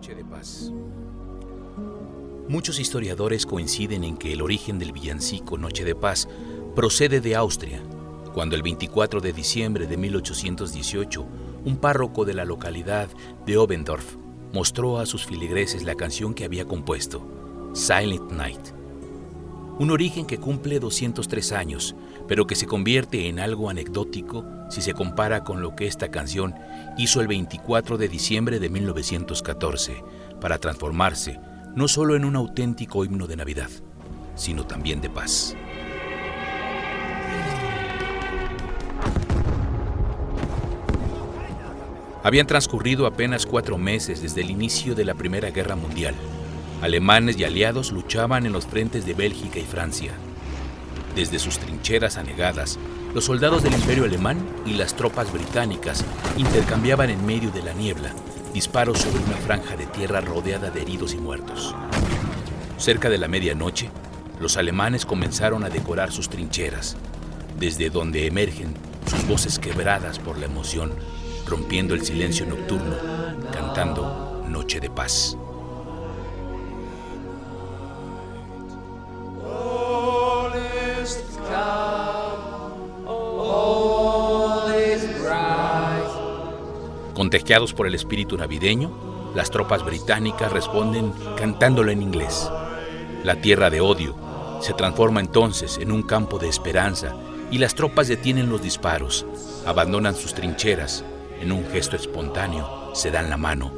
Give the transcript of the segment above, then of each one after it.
Noche de paz. Muchos historiadores coinciden en que el origen del villancico Noche de Paz procede de Austria, cuando el 24 de diciembre de 1818 un párroco de la localidad de Obendorf mostró a sus filigreses la canción que había compuesto, Silent Night. Un origen que cumple 203 años, pero que se convierte en algo anecdótico si se compara con lo que esta canción hizo el 24 de diciembre de 1914 para transformarse no solo en un auténtico himno de Navidad, sino también de paz. Habían transcurrido apenas cuatro meses desde el inicio de la Primera Guerra Mundial. Alemanes y aliados luchaban en los frentes de Bélgica y Francia. Desde sus trincheras anegadas, los soldados del Imperio Alemán y las tropas británicas intercambiaban en medio de la niebla disparos sobre una franja de tierra rodeada de heridos y muertos. Cerca de la medianoche, los alemanes comenzaron a decorar sus trincheras, desde donde emergen sus voces quebradas por la emoción rompiendo el silencio nocturno, cantando Noche de Paz. Contagiados por el espíritu navideño, las tropas británicas responden cantándolo en inglés. La tierra de odio se transforma entonces en un campo de esperanza y las tropas detienen los disparos, abandonan sus trincheras en un gesto espontáneo, se dan la mano.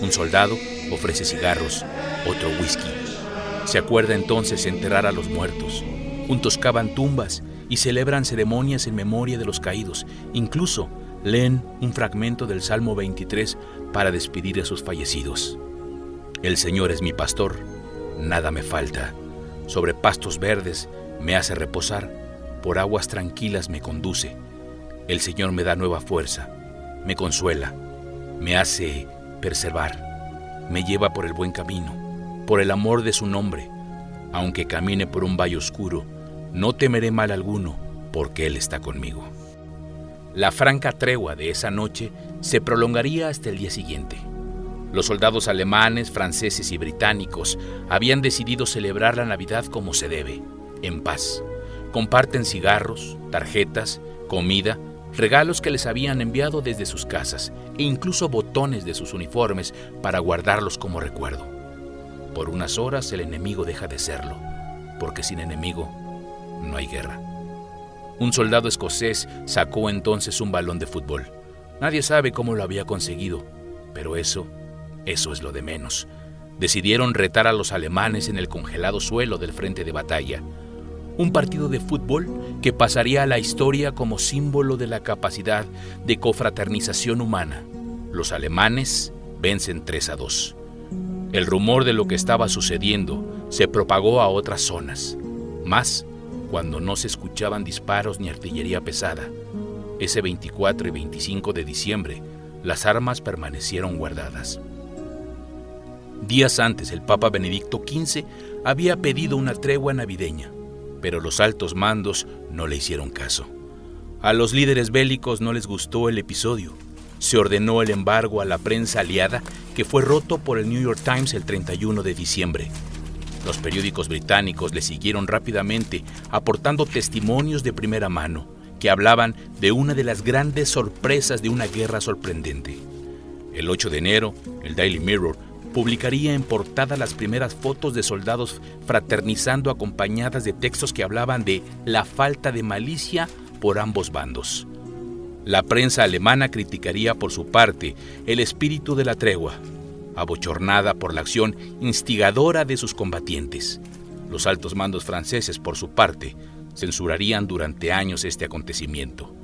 Un soldado ofrece cigarros, otro whisky. Se acuerda entonces enterrar a los muertos. Juntos cavan tumbas y celebran ceremonias en memoria de los caídos. Incluso leen un fragmento del Salmo 23 para despedir a sus fallecidos. El Señor es mi pastor, nada me falta. Sobre pastos verdes me hace reposar, por aguas tranquilas me conduce. El Señor me da nueva fuerza me consuela, me hace perseverar, me lleva por el buen camino, por el amor de su nombre. Aunque camine por un valle oscuro, no temeré mal alguno, porque Él está conmigo. La franca tregua de esa noche se prolongaría hasta el día siguiente. Los soldados alemanes, franceses y británicos habían decidido celebrar la Navidad como se debe, en paz. Comparten cigarros, tarjetas, comida regalos que les habían enviado desde sus casas e incluso botones de sus uniformes para guardarlos como recuerdo. Por unas horas el enemigo deja de serlo, porque sin enemigo no hay guerra. Un soldado escocés sacó entonces un balón de fútbol. Nadie sabe cómo lo había conseguido, pero eso, eso es lo de menos. Decidieron retar a los alemanes en el congelado suelo del frente de batalla un partido de fútbol que pasaría a la historia como símbolo de la capacidad de cofraternización humana. Los alemanes vencen 3 a 2. El rumor de lo que estaba sucediendo se propagó a otras zonas, más cuando no se escuchaban disparos ni artillería pesada. Ese 24 y 25 de diciembre, las armas permanecieron guardadas. Días antes, el Papa Benedicto XV había pedido una tregua navideña pero los altos mandos no le hicieron caso. A los líderes bélicos no les gustó el episodio. Se ordenó el embargo a la prensa aliada que fue roto por el New York Times el 31 de diciembre. Los periódicos británicos le siguieron rápidamente aportando testimonios de primera mano que hablaban de una de las grandes sorpresas de una guerra sorprendente. El 8 de enero, el Daily Mirror publicaría en portada las primeras fotos de soldados fraternizando acompañadas de textos que hablaban de la falta de malicia por ambos bandos. La prensa alemana criticaría por su parte el espíritu de la tregua, abochornada por la acción instigadora de sus combatientes. Los altos mandos franceses, por su parte, censurarían durante años este acontecimiento.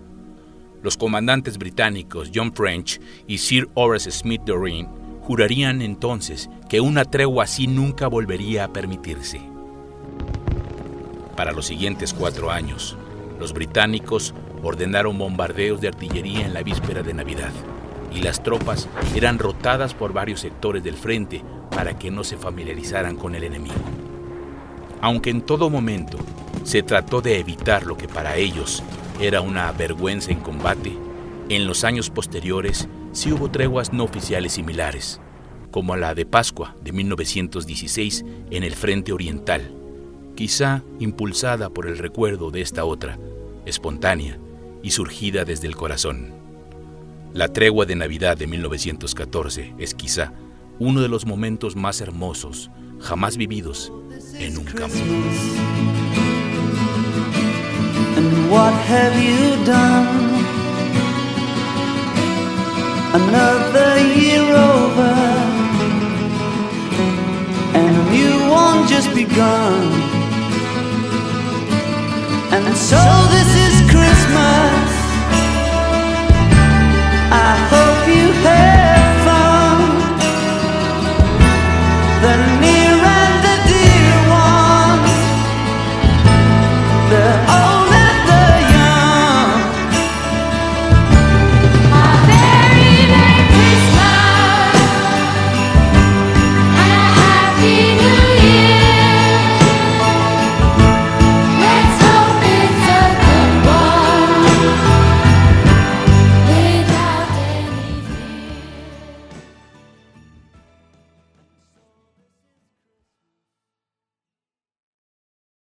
Los comandantes británicos John French y Sir Horace Smith Doreen Jurarían entonces que una tregua así nunca volvería a permitirse. Para los siguientes cuatro años, los británicos ordenaron bombardeos de artillería en la víspera de Navidad y las tropas eran rotadas por varios sectores del frente para que no se familiarizaran con el enemigo. Aunque en todo momento se trató de evitar lo que para ellos era una vergüenza en combate, en los años posteriores sí hubo treguas no oficiales similares, como la de Pascua de 1916 en el Frente Oriental, quizá impulsada por el recuerdo de esta otra, espontánea y surgida desde el corazón. La tregua de Navidad de 1914 es quizá uno de los momentos más hermosos jamás vividos en un campo. Another year and a new one just begun. And so